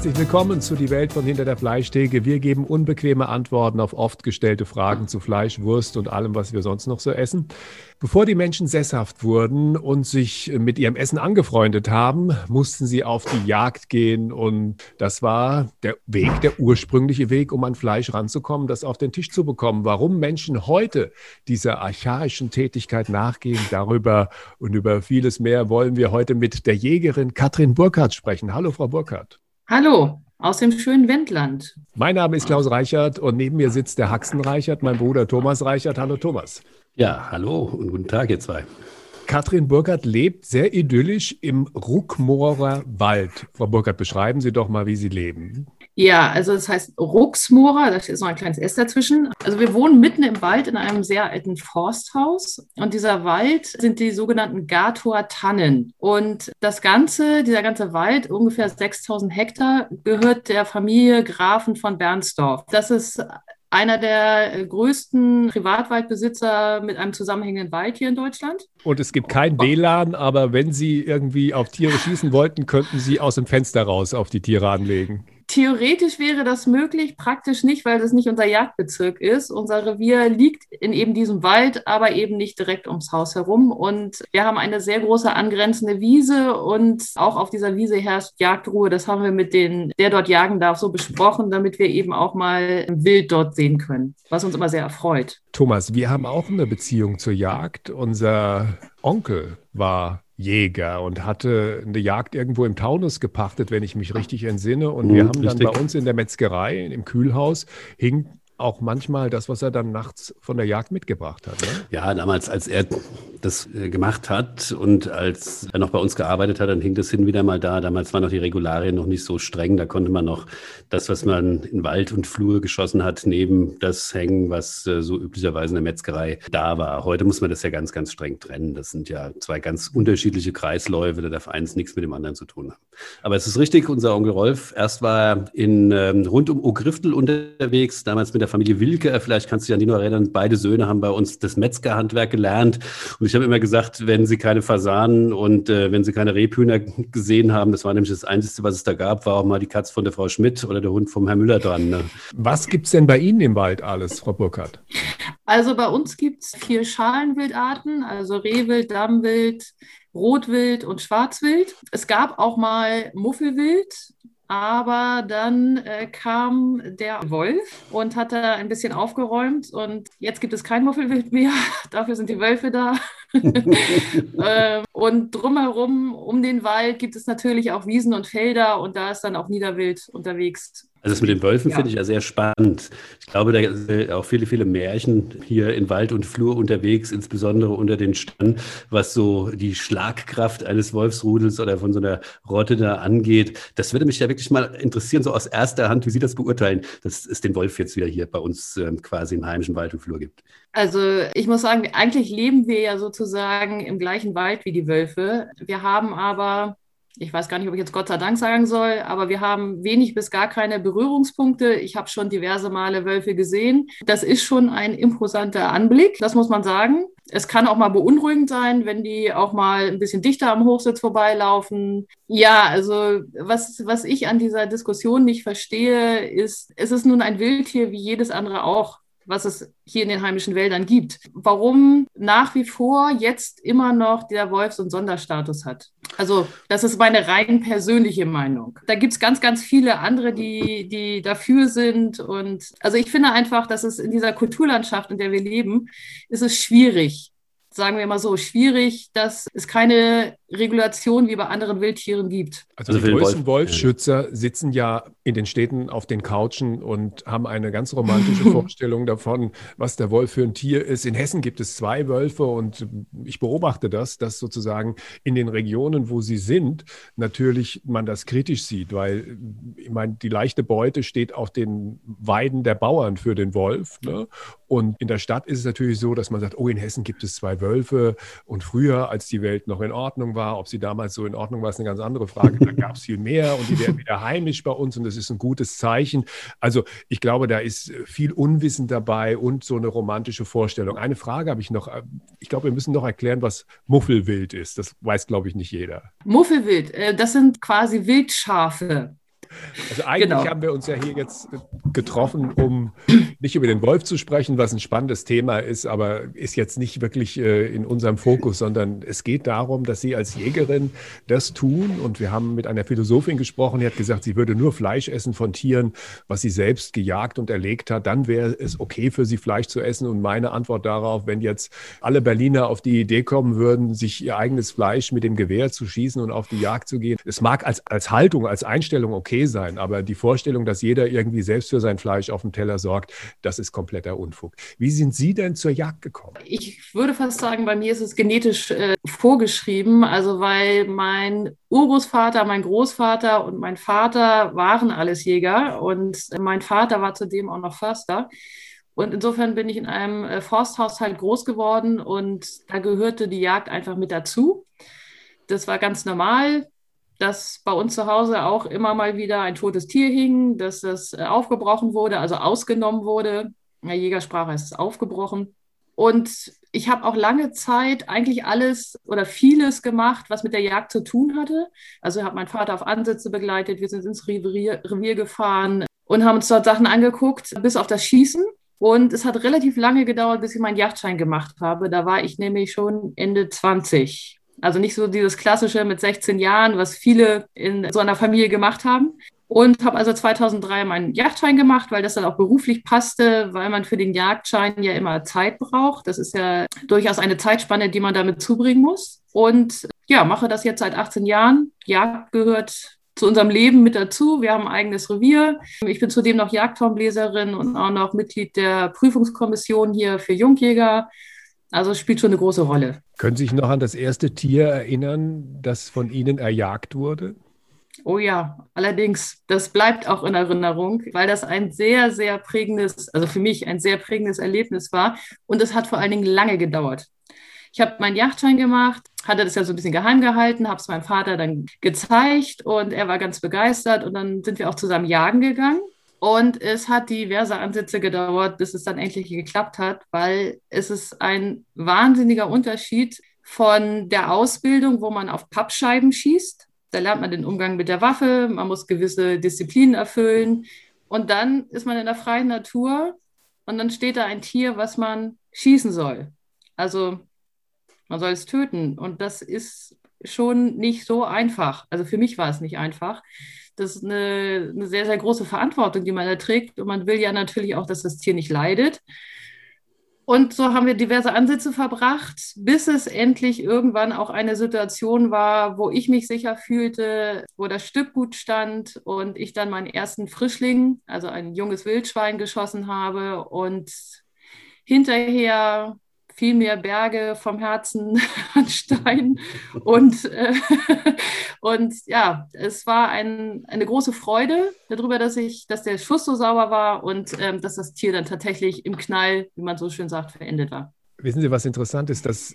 Herzlich willkommen zu Die Welt von hinter der Fleischtheke. Wir geben unbequeme Antworten auf oft gestellte Fragen zu Fleisch, Wurst und allem, was wir sonst noch so essen. Bevor die Menschen sesshaft wurden und sich mit ihrem Essen angefreundet haben, mussten sie auf die Jagd gehen. Und das war der Weg, der ursprüngliche Weg, um an Fleisch ranzukommen, das auf den Tisch zu bekommen. Warum Menschen heute dieser archaischen Tätigkeit nachgehen, darüber und über vieles mehr wollen wir heute mit der Jägerin Katrin Burkhardt sprechen. Hallo, Frau Burkhardt. Hallo, aus dem schönen Wendland. Mein Name ist Klaus Reichert und neben mir sitzt der Haxen Reichert, mein Bruder Thomas Reichert. Hallo Thomas. Ja, hallo und guten Tag, ihr zwei. Katrin Burkhardt lebt sehr idyllisch im Ruckmoorer Wald. Frau Burkhardt, beschreiben Sie doch mal, wie Sie leben. Ja, also das heißt Ruxmora, da ist noch ein kleines S dazwischen. Also wir wohnen mitten im Wald in einem sehr alten Forsthaus und dieser Wald sind die sogenannten Gator-Tannen. Und das Ganze, dieser ganze Wald, ungefähr 6000 Hektar, gehört der Familie Grafen von Bernsdorf. Das ist einer der größten Privatwaldbesitzer mit einem zusammenhängenden Wald hier in Deutschland. Und es gibt kein WLAN, aber wenn Sie irgendwie auf Tiere schießen wollten, könnten Sie aus dem Fenster raus auf die Tiere anlegen. Theoretisch wäre das möglich, praktisch nicht, weil das nicht unser Jagdbezirk ist. Unser Revier liegt in eben diesem Wald, aber eben nicht direkt ums Haus herum. Und wir haben eine sehr große angrenzende Wiese und auch auf dieser Wiese herrscht Jagdruhe. Das haben wir mit den, der dort jagen darf, so besprochen, damit wir eben auch mal Wild dort sehen können, was uns immer sehr erfreut. Thomas, wir haben auch eine Beziehung zur Jagd. Unser Onkel war Jäger und hatte eine Jagd irgendwo im Taunus gepachtet, wenn ich mich richtig entsinne. Und wir mhm, haben dann bei uns in der Metzgerei, im Kühlhaus, hing auch manchmal das, was er dann nachts von der Jagd mitgebracht hat. Ne? Ja, damals, als er das äh, gemacht hat und als er noch bei uns gearbeitet hat, dann hing das hin wieder mal da. Damals waren noch die Regularien noch nicht so streng. Da konnte man noch das, was man in Wald und Flur geschossen hat, neben das hängen, was äh, so üblicherweise in der Metzgerei da war. Heute muss man das ja ganz, ganz streng trennen. Das sind ja zwei ganz unterschiedliche Kreisläufe. Da darf eins nichts mit dem anderen zu tun haben. Aber es ist richtig, unser Onkel Rolf, erst war er in, ähm, rund um Ogriftel unterwegs, damals mit der Familie Wilke, vielleicht kannst du dich an die noch erinnern, beide Söhne haben bei uns das Metzgerhandwerk gelernt. Und ich habe immer gesagt, wenn sie keine Fasanen und äh, wenn sie keine Rebhühner gesehen haben, das war nämlich das Einzige, was es da gab, war auch mal die Katz von der Frau Schmidt oder der Hund vom Herrn Müller dran. Ne? Was gibt es denn bei Ihnen im Wald alles, Frau Burkhardt? Also bei uns gibt es vier Schalenwildarten, also Rehwild, Dammwild, Rotwild und Schwarzwild. Es gab auch mal Muffelwild, aber dann äh, kam der Wolf und hat da ein bisschen aufgeräumt und jetzt gibt es kein Muffelwild mehr. Dafür sind die Wölfe da. äh, und drumherum, um den Wald, gibt es natürlich auch Wiesen und Felder und da ist dann auch Niederwild unterwegs. Also das mit den Wölfen ja. finde ich ja sehr spannend. Ich glaube, da sind auch viele, viele Märchen hier in Wald und Flur unterwegs, insbesondere unter den Sternen, was so die Schlagkraft eines Wolfsrudels oder von so einer Rotte da angeht. Das würde mich ja wirklich mal interessieren, so aus erster Hand, wie Sie das beurteilen, dass es den Wolf jetzt wieder hier bei uns ähm, quasi im heimischen Wald und Flur gibt. Also ich muss sagen, eigentlich leben wir ja sozusagen im gleichen Wald wie die Wölfe. Wir haben aber ich weiß gar nicht, ob ich jetzt Gott sei Dank sagen soll, aber wir haben wenig bis gar keine Berührungspunkte. Ich habe schon diverse Male Wölfe gesehen. Das ist schon ein imposanter Anblick, das muss man sagen. Es kann auch mal beunruhigend sein, wenn die auch mal ein bisschen dichter am Hochsitz vorbeilaufen. Ja, also was, was ich an dieser Diskussion nicht verstehe, ist, es ist nun ein Wildtier wie jedes andere auch was es hier in den heimischen Wäldern gibt. Warum nach wie vor jetzt immer noch der Wolf so einen Sonderstatus hat. Also das ist meine rein persönliche Meinung. Da gibt es ganz, ganz viele andere, die, die dafür sind. Und also ich finde einfach, dass es in dieser Kulturlandschaft, in der wir leben, ist es schwierig, sagen wir mal so, schwierig, dass es keine Regulation wie bei anderen Wildtieren gibt. Also, also die größten Wolfschützer sitzen ja in den Städten auf den Couchen und haben eine ganz romantische Vorstellung davon, was der Wolf für ein Tier ist. In Hessen gibt es zwei Wölfe und ich beobachte das, dass sozusagen in den Regionen, wo sie sind, natürlich man das kritisch sieht, weil ich meine, die leichte Beute steht auf den Weiden der Bauern für den Wolf. Ne? Und in der Stadt ist es natürlich so, dass man sagt, oh, in Hessen gibt es zwei Wölfe und früher, als die Welt noch in Ordnung war, ob sie damals so in Ordnung war, ist eine ganz andere Frage. Da gab es viel mehr und die werden wieder heimisch bei uns und das ist ein gutes Zeichen. Also ich glaube, da ist viel Unwissen dabei und so eine romantische Vorstellung. Eine Frage habe ich noch. Ich glaube, wir müssen noch erklären, was Muffelwild ist. Das weiß, glaube ich, nicht jeder. Muffelwild, äh, das sind quasi Wildschafe. Also eigentlich genau. haben wir uns ja hier jetzt getroffen, um nicht über den Wolf zu sprechen, was ein spannendes Thema ist, aber ist jetzt nicht wirklich äh, in unserem Fokus, sondern es geht darum, dass Sie als Jägerin das tun. Und wir haben mit einer Philosophin gesprochen, die hat gesagt, sie würde nur Fleisch essen von Tieren, was sie selbst gejagt und erlegt hat. Dann wäre es okay für sie, Fleisch zu essen. Und meine Antwort darauf, wenn jetzt alle Berliner auf die Idee kommen würden, sich ihr eigenes Fleisch mit dem Gewehr zu schießen und auf die Jagd zu gehen, es mag als, als Haltung, als Einstellung okay sein, aber die Vorstellung, dass jeder irgendwie selbst für sein Fleisch auf dem Teller sorgt, das ist kompletter Unfug. Wie sind Sie denn zur Jagd gekommen? Ich würde fast sagen, bei mir ist es genetisch äh, vorgeschrieben, also weil mein Urgroßvater, mein Großvater und mein Vater waren alles Jäger und mein Vater war zudem auch noch Förster. Und insofern bin ich in einem äh, Forsthaushalt groß geworden und da gehörte die Jagd einfach mit dazu. Das war ganz normal dass bei uns zu Hause auch immer mal wieder ein totes Tier hing, dass das äh, aufgebrochen wurde, also ausgenommen wurde. In der Jägersprache ist es aufgebrochen. Und ich habe auch lange Zeit eigentlich alles oder vieles gemacht, was mit der Jagd zu tun hatte. Also habe meinen Vater auf Ansätze begleitet, wir sind ins Revier, Revier gefahren und haben uns dort Sachen angeguckt, bis auf das Schießen. Und es hat relativ lange gedauert, bis ich meinen Jagdschein gemacht habe. Da war ich nämlich schon Ende 20. Also nicht so dieses klassische mit 16 Jahren, was viele in so einer Familie gemacht haben. Und habe also 2003 meinen Jagdschein gemacht, weil das dann auch beruflich passte, weil man für den Jagdschein ja immer Zeit braucht. Das ist ja durchaus eine Zeitspanne, die man damit zubringen muss. Und ja, mache das jetzt seit 18 Jahren. Jagd gehört zu unserem Leben mit dazu. Wir haben ein eigenes Revier. Ich bin zudem noch Jagdhornbläserin und auch noch Mitglied der Prüfungskommission hier für Jungjäger. Also es spielt schon eine große Rolle. Können Sie sich noch an das erste Tier erinnern, das von Ihnen erjagt wurde? Oh ja, allerdings, das bleibt auch in Erinnerung, weil das ein sehr, sehr prägendes, also für mich ein sehr prägendes Erlebnis war. Und es hat vor allen Dingen lange gedauert. Ich habe meinen Yachtschein gemacht, hatte das ja so ein bisschen geheim gehalten, habe es meinem Vater dann gezeigt und er war ganz begeistert und dann sind wir auch zusammen jagen gegangen. Und es hat diverse Ansätze gedauert, bis es dann endlich geklappt hat, weil es ist ein wahnsinniger Unterschied von der Ausbildung, wo man auf Pappscheiben schießt. Da lernt man den Umgang mit der Waffe, man muss gewisse Disziplinen erfüllen. Und dann ist man in der freien Natur und dann steht da ein Tier, was man schießen soll. Also man soll es töten. Und das ist schon nicht so einfach. Also für mich war es nicht einfach das ist eine, eine sehr, sehr große Verantwortung, die man da trägt. Und man will ja natürlich auch, dass das Tier nicht leidet. Und so haben wir diverse Ansätze verbracht, bis es endlich irgendwann auch eine Situation war, wo ich mich sicher fühlte, wo das Stück gut stand und ich dann meinen ersten Frischling, also ein junges Wildschwein, geschossen habe und hinterher viel mehr Berge vom Herzen an Stein. Und, äh, und ja, es war ein, eine große Freude darüber, dass, ich, dass der Schuss so sauber war und ähm, dass das Tier dann tatsächlich im Knall, wie man so schön sagt, verendet war. Wissen Sie, was interessant ist, dass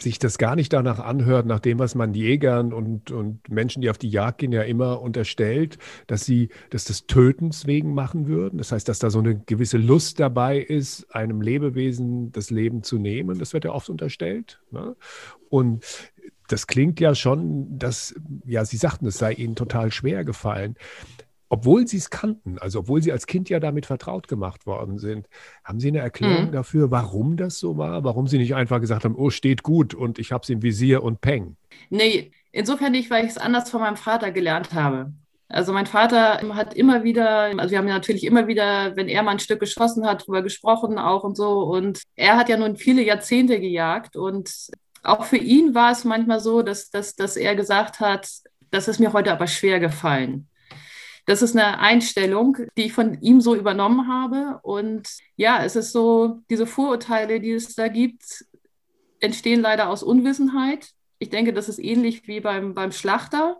sich das gar nicht danach anhört, nach dem, was man Jägern und, und Menschen, die auf die Jagd gehen, ja immer unterstellt, dass sie das des Tötens wegen machen würden. Das heißt, dass da so eine gewisse Lust dabei ist, einem Lebewesen das Leben zu nehmen. Das wird ja oft unterstellt. Ne? Und das klingt ja schon, dass, ja, Sie sagten, es sei Ihnen total schwer gefallen obwohl sie es kannten, also obwohl sie als Kind ja damit vertraut gemacht worden sind, haben Sie eine Erklärung mhm. dafür, warum das so war? Warum Sie nicht einfach gesagt haben, oh, steht gut und ich habe es im Visier und peng? Nee, insofern nicht, weil ich es anders von meinem Vater gelernt habe. Also mein Vater hat immer wieder, also wir haben ja natürlich immer wieder, wenn er mal ein Stück geschossen hat, darüber gesprochen auch und so. Und er hat ja nun viele Jahrzehnte gejagt und auch für ihn war es manchmal so, dass, dass, dass er gesagt hat, das ist mir heute aber schwer gefallen. Das ist eine Einstellung, die ich von ihm so übernommen habe. Und ja, es ist so, diese Vorurteile, die es da gibt, entstehen leider aus Unwissenheit. Ich denke, das ist ähnlich wie beim, beim Schlachter,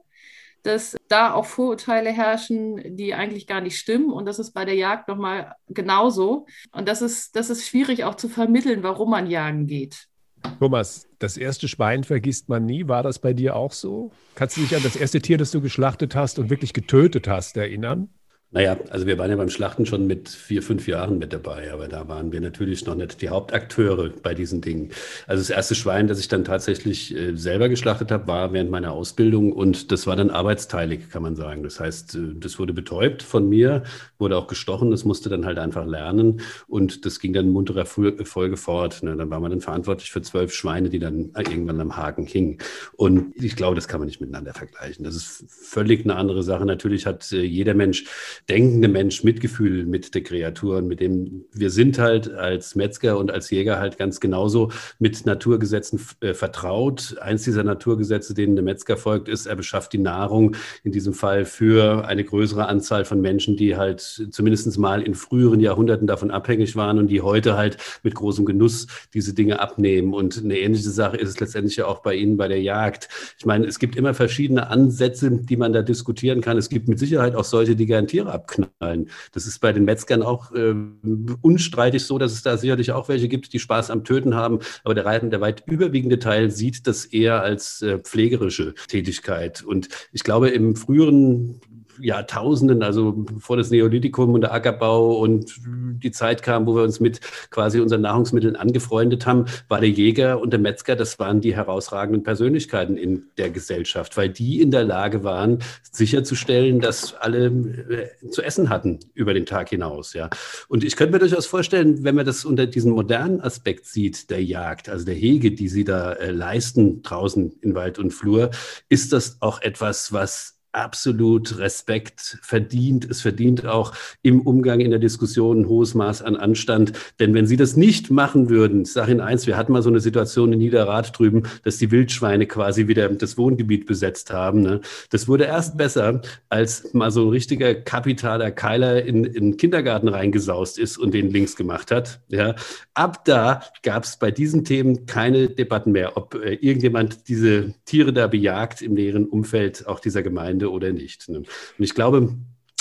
dass da auch Vorurteile herrschen, die eigentlich gar nicht stimmen. Und das ist bei der Jagd nochmal genauso. Und das ist, das ist schwierig auch zu vermitteln, warum man jagen geht. Thomas, das erste Schwein vergisst man nie. War das bei dir auch so? Kannst du dich an das erste Tier, das du geschlachtet hast und wirklich getötet hast, erinnern? Naja, also wir waren ja beim Schlachten schon mit vier, fünf Jahren mit dabei, aber da waren wir natürlich noch nicht die Hauptakteure bei diesen Dingen. Also das erste Schwein, das ich dann tatsächlich äh, selber geschlachtet habe, war während meiner Ausbildung und das war dann arbeitsteilig, kann man sagen. Das heißt, äh, das wurde betäubt von mir, wurde auch gestochen, das musste dann halt einfach lernen und das ging dann in munterer Folge fort. Ne? Dann war man dann verantwortlich für zwölf Schweine, die dann irgendwann am Haken hingen. Und ich glaube, das kann man nicht miteinander vergleichen. Das ist völlig eine andere Sache. Natürlich hat äh, jeder Mensch denkende Mensch Mitgefühl mit der Kreatur und mit dem wir sind halt als Metzger und als Jäger halt ganz genauso mit Naturgesetzen äh, vertraut. Eins dieser Naturgesetze, denen der Metzger folgt, ist, er beschafft die Nahrung in diesem Fall für eine größere Anzahl von Menschen, die halt zumindest mal in früheren Jahrhunderten davon abhängig waren und die heute halt mit großem Genuss diese Dinge abnehmen. Und eine ähnliche Sache ist es letztendlich ja auch bei Ihnen bei der Jagd. Ich meine, es gibt immer verschiedene Ansätze, die man da diskutieren kann. Es gibt mit Sicherheit auch solche, die gern Tiere abknallen. Das ist bei den Metzgern auch äh, unstreitig so, dass es da sicherlich auch welche gibt, die Spaß am Töten haben. Aber der, der weit überwiegende Teil sieht das eher als äh, pflegerische Tätigkeit. Und ich glaube, im früheren Jahrtausenden, also bevor das Neolithikum und der Ackerbau und die Zeit kam, wo wir uns mit quasi unseren Nahrungsmitteln angefreundet haben, war der Jäger und der Metzger, das waren die herausragenden Persönlichkeiten in der Gesellschaft, weil die in der Lage waren, sicherzustellen, dass alle äh, zu essen hatten über den Tag hinaus. Ja. Und ich könnte mir durchaus vorstellen, wenn man das unter diesem modernen Aspekt sieht, der Jagd, also der Hege, die sie da äh, leisten draußen in Wald und Flur, ist das auch etwas, was absolut Respekt verdient. Es verdient auch im Umgang in der Diskussion ein hohes Maß an Anstand. Denn wenn Sie das nicht machen würden, ich sage Ihnen eins, wir hatten mal so eine Situation in Niederrad drüben, dass die Wildschweine quasi wieder das Wohngebiet besetzt haben. Ne? Das wurde erst besser, als mal so ein richtiger kapitaler Keiler in, in den Kindergarten reingesaust ist und den links gemacht hat. Ja? Ab da gab es bei diesen Themen keine Debatten mehr, ob äh, irgendjemand diese Tiere da bejagt im näheren Umfeld auch dieser Gemeinde Ende oder nicht. Ne? Und ich glaube,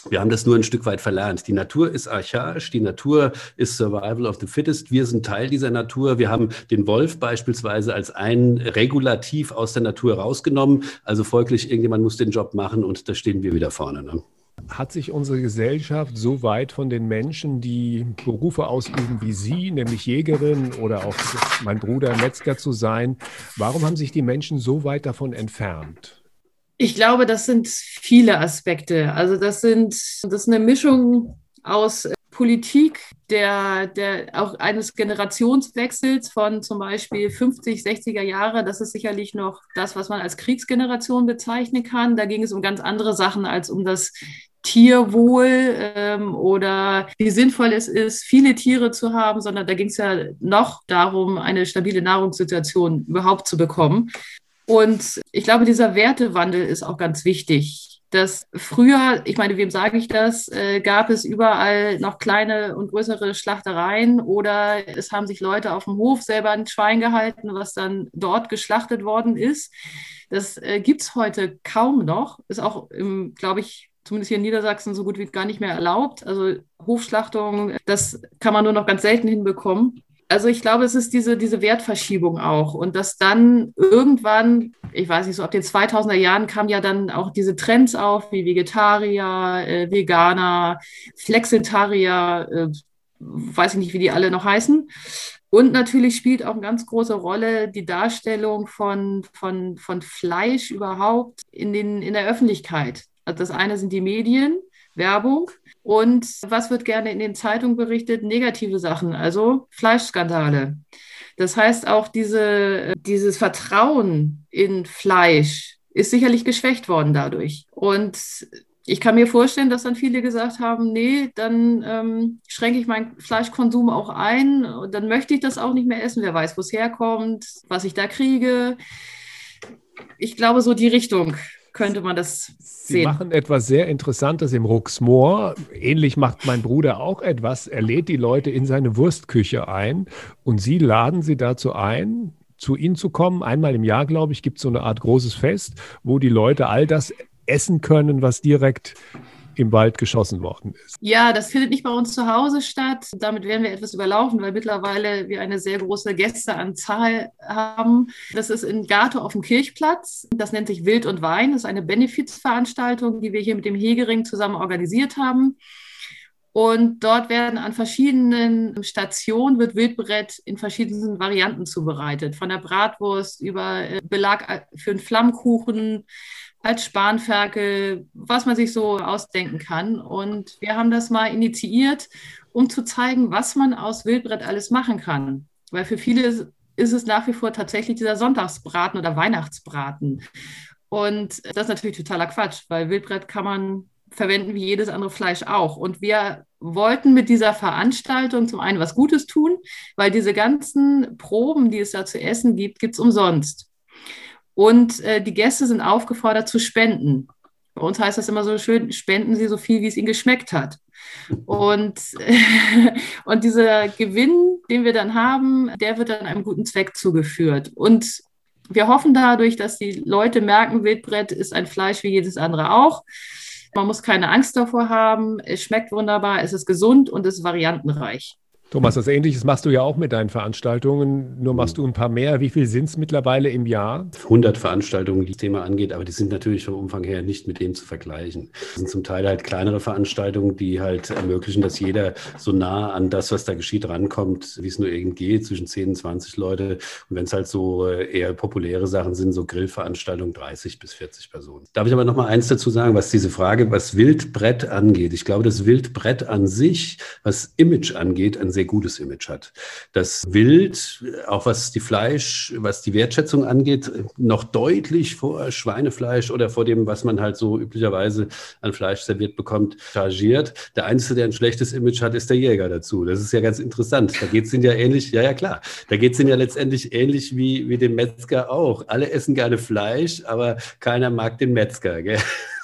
wir haben das nur ein Stück weit verlernt. Die Natur ist archaisch, die Natur ist Survival of the Fittest. Wir sind Teil dieser Natur. Wir haben den Wolf beispielsweise als ein Regulativ aus der Natur rausgenommen. Also folglich, irgendjemand muss den Job machen und da stehen wir wieder vorne. Ne? Hat sich unsere Gesellschaft so weit von den Menschen, die Berufe ausüben wie Sie, nämlich Jägerin oder auch mein Bruder Metzger zu sein, warum haben sich die Menschen so weit davon entfernt? Ich glaube, das sind viele Aspekte. Also das sind das ist eine Mischung aus äh, Politik, der, der auch eines Generationswechsels von zum Beispiel 50, 60er Jahre. Das ist sicherlich noch das, was man als Kriegsgeneration bezeichnen kann. Da ging es um ganz andere Sachen als um das Tierwohl ähm, oder wie sinnvoll es ist, viele Tiere zu haben, sondern da ging es ja noch darum, eine stabile Nahrungssituation überhaupt zu bekommen. Und ich glaube, dieser Wertewandel ist auch ganz wichtig. Dass früher, ich meine, wem sage ich das, äh, gab es überall noch kleine und größere Schlachtereien oder es haben sich Leute auf dem Hof selber ein Schwein gehalten, was dann dort geschlachtet worden ist. Das äh, gibt es heute kaum noch. Ist auch, glaube ich, zumindest hier in Niedersachsen so gut wie gar nicht mehr erlaubt. Also Hofschlachtung, das kann man nur noch ganz selten hinbekommen also ich glaube, es ist diese, diese Wertverschiebung auch. Und dass dann irgendwann, ich weiß nicht so, ab den 2000er Jahren kamen ja dann auch diese Trends auf, wie Vegetarier, äh, Veganer, Flexitarier, äh, weiß ich nicht, wie die alle noch heißen. Und natürlich spielt auch eine ganz große Rolle die Darstellung von, von, von Fleisch überhaupt in, den, in der Öffentlichkeit. Also das eine sind die Medien, Werbung und was wird gerne in den Zeitungen berichtet? Negative Sachen, also Fleischskandale. Das heißt, auch diese, dieses Vertrauen in Fleisch ist sicherlich geschwächt worden dadurch. Und ich kann mir vorstellen, dass dann viele gesagt haben, nee, dann ähm, schränke ich meinen Fleischkonsum auch ein, und dann möchte ich das auch nicht mehr essen. Wer weiß, wo es herkommt, was ich da kriege. Ich glaube, so die Richtung könnte man das sehen. Sie machen etwas sehr Interessantes im Ruxmoor. Ähnlich macht mein Bruder auch etwas. Er lädt die Leute in seine Wurstküche ein und Sie laden sie dazu ein, zu Ihnen zu kommen. Einmal im Jahr, glaube ich, gibt es so eine Art großes Fest, wo die Leute all das essen können, was direkt im Wald geschossen worden ist. Ja, das findet nicht bei uns zu Hause statt. Damit werden wir etwas überlaufen, weil mittlerweile wir eine sehr große Gästeanzahl haben. Das ist in Gato auf dem Kirchplatz. Das nennt sich Wild und Wein. Das ist eine Benefizveranstaltung, die wir hier mit dem Hegering zusammen organisiert haben. Und dort werden an verschiedenen Stationen wird Wildbrett in verschiedenen Varianten zubereitet. Von der Bratwurst über äh, Belag für einen Flammkuchen, als Spanferkel, was man sich so ausdenken kann. Und wir haben das mal initiiert, um zu zeigen, was man aus Wildbrett alles machen kann. Weil für viele ist es nach wie vor tatsächlich dieser Sonntagsbraten oder Weihnachtsbraten. Und das ist natürlich totaler Quatsch, weil Wildbrett kann man verwenden wie jedes andere Fleisch auch. Und wir wollten mit dieser Veranstaltung zum einen was Gutes tun, weil diese ganzen Proben, die es da zu essen gibt, gibt es umsonst. Und äh, die Gäste sind aufgefordert zu spenden. Bei uns heißt das immer so schön, spenden Sie so viel, wie es Ihnen geschmeckt hat. Und, und dieser Gewinn, den wir dann haben, der wird dann einem guten Zweck zugeführt. Und wir hoffen dadurch, dass die Leute merken, Wildbrett ist ein Fleisch wie jedes andere auch. Man muss keine Angst davor haben. Es schmeckt wunderbar, es ist gesund und es ist variantenreich. Thomas, das Ähnliches machst du ja auch mit deinen Veranstaltungen, nur machst du ein paar mehr. Wie viel sind es mittlerweile im Jahr? 100 Veranstaltungen, die das Thema angeht, aber die sind natürlich vom Umfang her nicht mit dem zu vergleichen. Das sind zum Teil halt kleinere Veranstaltungen, die halt ermöglichen, dass jeder so nah an das, was da geschieht, rankommt, wie es nur irgend geht, zwischen 10 und 20 Leute. Und wenn es halt so äh, eher populäre Sachen sind, so Grillveranstaltungen, 30 bis 40 Personen. Darf ich aber noch mal eins dazu sagen, was diese Frage, was Wildbrett angeht? Ich glaube, das Wildbrett an sich, was Image angeht, ein sehr sehr gutes Image hat. Das Wild, auch was die Fleisch, was die Wertschätzung angeht, noch deutlich vor Schweinefleisch oder vor dem, was man halt so üblicherweise an Fleisch serviert bekommt, chargiert. Der Einzige, der ein schlechtes Image hat, ist der Jäger dazu. Das ist ja ganz interessant. Da geht es ihnen ja ähnlich, ja, ja, klar. Da geht es ihnen ja letztendlich ähnlich wie, wie dem Metzger auch. Alle essen gerne Fleisch, aber keiner mag den Metzger. Gell?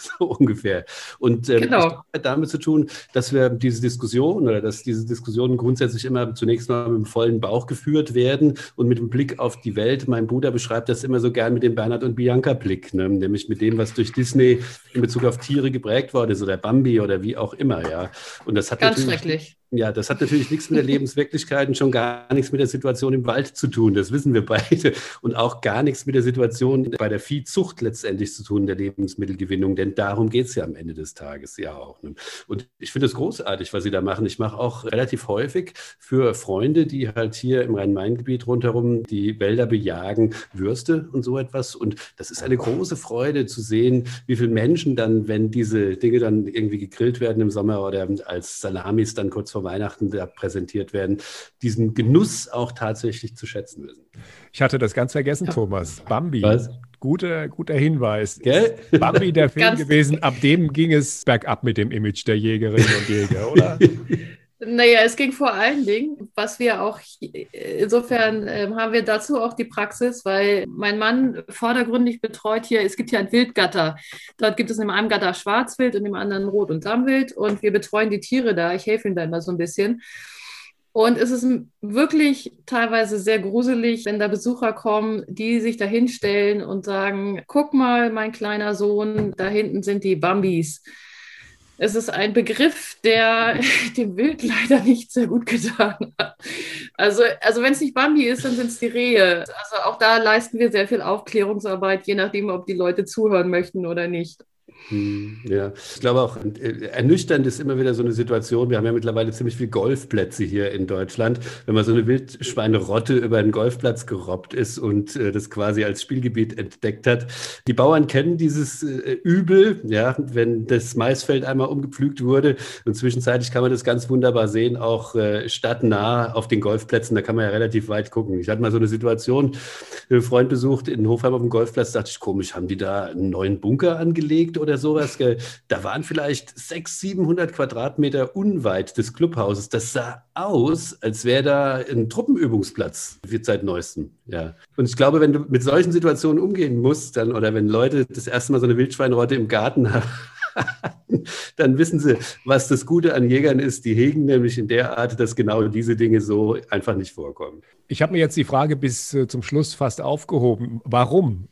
so ungefähr. Und ähm, genau. das hat damit zu tun, dass wir diese Diskussion oder dass diese Diskussionen grundsätzlich immer zunächst mal mit dem vollen Bauch geführt werden und mit dem Blick auf die Welt. Mein Bruder beschreibt das immer so gern mit dem Bernhard und Bianca-Blick, ne? nämlich mit dem, was durch Disney in Bezug auf Tiere geprägt worden ist oder Bambi oder wie auch immer. Ja. Und das hat Ganz schrecklich. Ja, das hat natürlich nichts mit der Lebenswirklichkeit und schon gar nichts mit der Situation im Wald zu tun. Das wissen wir beide. Und auch gar nichts mit der Situation bei der Viehzucht letztendlich zu tun, der Lebensmittelgewinnung. Denn darum geht es ja am Ende des Tages ja auch. Ne? Und ich finde es großartig, was Sie da machen. Ich mache auch relativ häufig für Freunde, die halt hier im Rhein-Main-Gebiet rundherum die Wälder bejagen, Würste und so etwas. Und das ist eine große Freude zu sehen, wie viele Menschen dann, wenn diese Dinge dann irgendwie gegrillt werden im Sommer oder als Salamis dann kurz vor Weihnachten da präsentiert werden, diesen Genuss auch tatsächlich zu schätzen wissen. Ich hatte das ganz vergessen, Thomas. Bambi. Was? Guter, guter Hinweis. Gell? Bambi der Film gewesen, ab dem ging es bergab mit dem Image der Jägerinnen und Jäger, oder? Naja, es ging vor allen Dingen, was wir auch, insofern äh, haben wir dazu auch die Praxis, weil mein Mann vordergründig betreut hier, es gibt hier ein Wildgatter. Dort gibt es in einem Gatter Schwarzwild und im anderen Rot- und Dammwild und wir betreuen die Tiere da. Ich helfe ihnen da immer so ein bisschen. Und es ist wirklich teilweise sehr gruselig, wenn da Besucher kommen, die sich da hinstellen und sagen, guck mal, mein kleiner Sohn, da hinten sind die Bambis. Es ist ein Begriff, der dem Wild leider nicht sehr gut getan hat. Also, also wenn es nicht Bambi ist, dann sind es die Rehe. Also auch da leisten wir sehr viel Aufklärungsarbeit, je nachdem, ob die Leute zuhören möchten oder nicht. Hm, ja, ich glaube auch, äh, ernüchternd ist immer wieder so eine Situation. Wir haben ja mittlerweile ziemlich viele Golfplätze hier in Deutschland. Wenn man so eine Wildschweinerotte über einen Golfplatz gerobbt ist und äh, das quasi als Spielgebiet entdeckt hat. Die Bauern kennen dieses äh, Übel, ja, wenn das Maisfeld einmal umgepflügt wurde. Und zwischenzeitlich kann man das ganz wunderbar sehen, auch stadtnah auf den Golfplätzen. Da kann man ja relativ weit gucken. Ich hatte mal so eine Situation, einen Freund besucht in Hofheim auf dem Golfplatz, dachte ich, komisch, haben die da einen neuen Bunker angelegt oder sowas. Da waren vielleicht 600, 700 Quadratmeter unweit des Clubhauses. Das sah aus, als wäre da ein Truppenübungsplatz wird seit neuestem. Ja. Und ich glaube, wenn du mit solchen Situationen umgehen musst, dann oder wenn Leute das erste Mal so eine Wildschweinrotte im Garten haben, dann wissen sie, was das Gute an Jägern ist. Die hegen nämlich in der Art, dass genau diese Dinge so einfach nicht vorkommen. Ich habe mir jetzt die Frage bis äh, zum Schluss fast aufgehoben. Warum,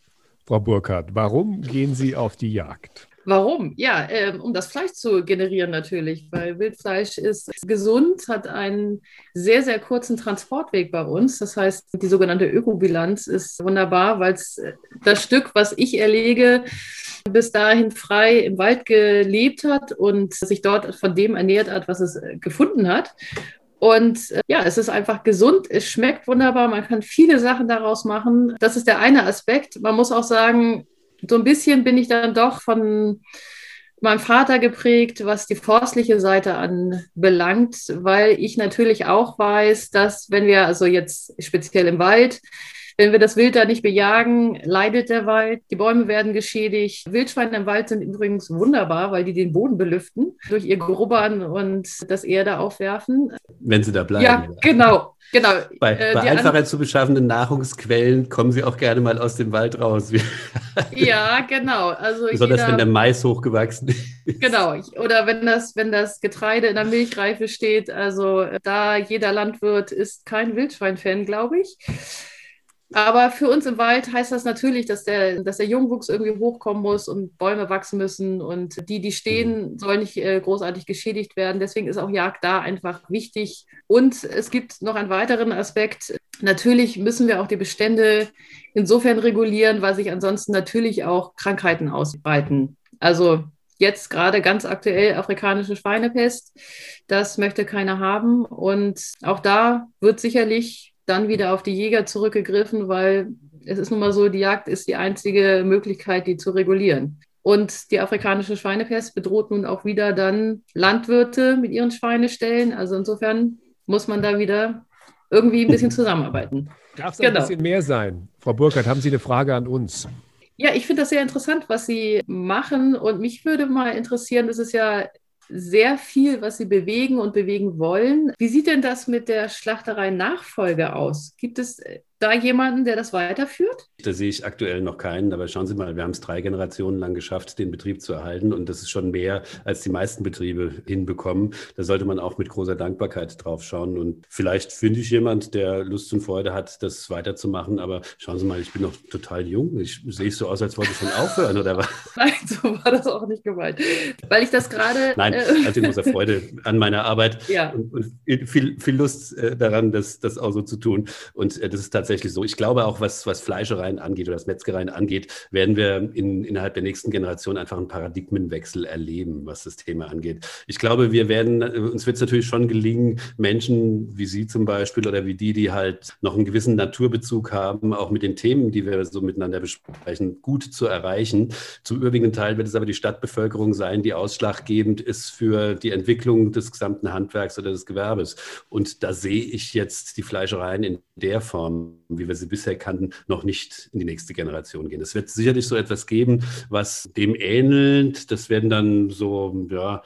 Frau Burkhardt, warum gehen Sie auf die Jagd? Warum? Ja, ähm, um das Fleisch zu generieren natürlich, weil Wildfleisch ist gesund, hat einen sehr, sehr kurzen Transportweg bei uns. Das heißt, die sogenannte Ökobilanz ist wunderbar, weil äh, das Stück, was ich erlege, bis dahin frei im Wald gelebt hat und sich dort von dem ernährt hat, was es äh, gefunden hat. Und äh, ja, es ist einfach gesund, es schmeckt wunderbar, man kann viele Sachen daraus machen. Das ist der eine Aspekt. Man muss auch sagen, so ein bisschen bin ich dann doch von meinem Vater geprägt, was die forstliche Seite anbelangt, weil ich natürlich auch weiß, dass wenn wir also jetzt speziell im Wald wenn wir das Wild da nicht bejagen, leidet der Wald, die Bäume werden geschädigt. Wildschweine im Wald sind übrigens wunderbar, weil die den Boden belüften durch ihr Grubbern und das Erde aufwerfen. Wenn sie da bleiben. Ja, genau. Genau. Bei, äh, bei einfacher zu beschaffenden Nahrungsquellen kommen sie auch gerne mal aus dem Wald raus. ja, genau. Also Besonders jeder, wenn der Mais hochgewachsen ist. Genau. Oder wenn das, wenn das Getreide in der Milchreife steht. Also da jeder Landwirt ist kein Wildschwein-Fan, glaube ich. Aber für uns im Wald heißt das natürlich, dass der, dass der Jungwuchs irgendwie hochkommen muss und Bäume wachsen müssen und die, die stehen, mhm. sollen nicht äh, großartig geschädigt werden. Deswegen ist auch Jagd da einfach wichtig. Und es gibt noch einen weiteren Aspekt. Natürlich müssen wir auch die Bestände insofern regulieren, weil sich ansonsten natürlich auch Krankheiten ausbreiten. Also jetzt gerade ganz aktuell afrikanische Schweinepest. Das möchte keiner haben. Und auch da wird sicherlich dann wieder auf die Jäger zurückgegriffen, weil es ist nun mal so, die Jagd ist die einzige Möglichkeit, die zu regulieren. Und die afrikanische Schweinepest bedroht nun auch wieder dann Landwirte mit ihren Schweineställen. Also insofern muss man da wieder irgendwie ein bisschen zusammenarbeiten. Darf es genau. ein bisschen mehr sein? Frau Burkhardt, haben Sie eine Frage an uns? Ja, ich finde das sehr interessant, was Sie machen. Und mich würde mal interessieren, das ist ja sehr viel, was Sie bewegen und bewegen wollen. Wie sieht denn das mit der Schlachterei Nachfolge aus? Gibt es äh, da jemanden, der das weiterführt? Da sehe ich aktuell noch keinen, aber schauen Sie mal, wir haben es drei Generationen lang geschafft, den Betrieb zu erhalten und das ist schon mehr, als die meisten Betriebe hinbekommen. Da sollte man auch mit großer Dankbarkeit drauf schauen und vielleicht finde ich jemand, der Lust und Freude hat, das weiterzumachen, aber schauen Sie mal, ich bin noch total jung. Ich sehe so aus, als wollte ich schon aufhören oder was? Nein, so war das auch nicht gemeint. Weil ich das gerade... Nein, äh, also in großer Freude an meiner Arbeit ja. und, und viel, viel Lust äh, daran, das, das auch so zu tun und äh, das ist tatsächlich tatsächlich so. Ich glaube auch, was, was Fleischereien angeht oder das Metzgereien angeht, werden wir in, innerhalb der nächsten Generation einfach einen Paradigmenwechsel erleben, was das Thema angeht. Ich glaube, wir werden, uns wird es natürlich schon gelingen, Menschen wie Sie zum Beispiel oder wie die, die halt noch einen gewissen Naturbezug haben, auch mit den Themen, die wir so miteinander besprechen, gut zu erreichen. Zum überwiegenden Teil wird es aber die Stadtbevölkerung sein, die ausschlaggebend ist für die Entwicklung des gesamten Handwerks oder des Gewerbes. Und da sehe ich jetzt die Fleischereien in der Form wie wir sie bisher kannten, noch nicht in die nächste Generation gehen. Es wird sicherlich so etwas geben, was dem ähnelt. Das werden dann so, ja,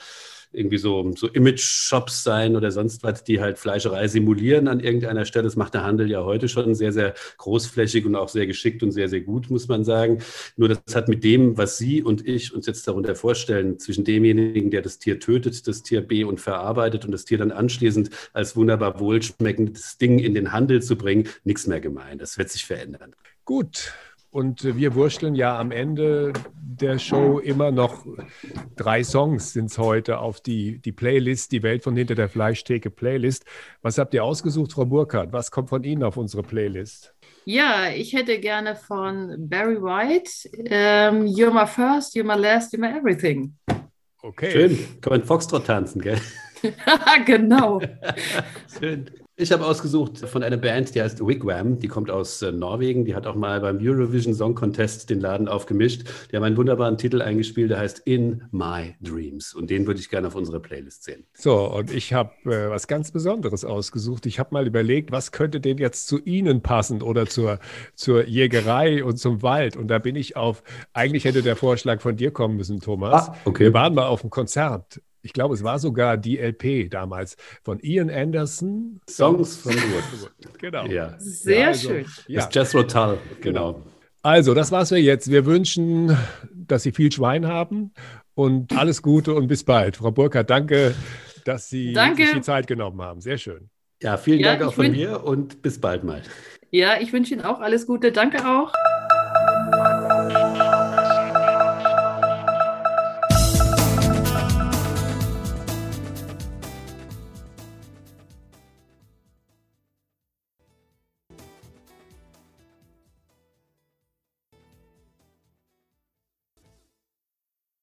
irgendwie so, so Image-Shops sein oder sonst was, die halt Fleischerei simulieren an irgendeiner Stelle. Das macht der Handel ja heute schon sehr, sehr großflächig und auch sehr geschickt und sehr, sehr gut, muss man sagen. Nur das hat mit dem, was Sie und ich uns jetzt darunter vorstellen, zwischen demjenigen, der das Tier tötet, das Tier B und verarbeitet und das Tier dann anschließend als wunderbar wohlschmeckendes Ding in den Handel zu bringen, nichts mehr gemein. Das wird sich verändern. Gut, und wir wursteln ja am Ende der Show immer noch drei Songs sind es heute auf die, die Playlist, die Welt von hinter der Fleischtheke Playlist. Was habt ihr ausgesucht, Frau Burkhardt? Was kommt von Ihnen auf unsere Playlist? Ja, ich hätte gerne von Barry White um, ähm, You're my first, you're my last, you're my everything. Okay. Schön. Kann man Foxtrot tanzen, gell? genau. Schön. Ich habe ausgesucht von einer Band, die heißt Wigwam. Die kommt aus äh, Norwegen. Die hat auch mal beim Eurovision Song Contest den Laden aufgemischt. Die haben einen wunderbaren Titel eingespielt, der heißt In My Dreams. Und den würde ich gerne auf unsere Playlist sehen. So, und ich habe äh, was ganz Besonderes ausgesucht. Ich habe mal überlegt, was könnte denn jetzt zu Ihnen passen oder zur, zur Jägerei und zum Wald. Und da bin ich auf, eigentlich hätte der Vorschlag von dir kommen müssen, Thomas. Ah, okay. Wir waren mal auf einem Konzert ich glaube, es war sogar die LP damals von Ian Anderson. Songs von Wood. genau. Ja. Sehr ja, also, schön. Ja. Das Jethro Tull, genau. Also, das war's für jetzt. Wir wünschen, dass Sie viel Schwein haben und alles Gute und bis bald. Frau Burkhardt, danke, dass Sie danke. sich die Zeit genommen haben. Sehr schön. Ja, vielen ja, Dank auch von mir und bis bald mal. Ja, ich wünsche Ihnen auch alles Gute. Danke auch.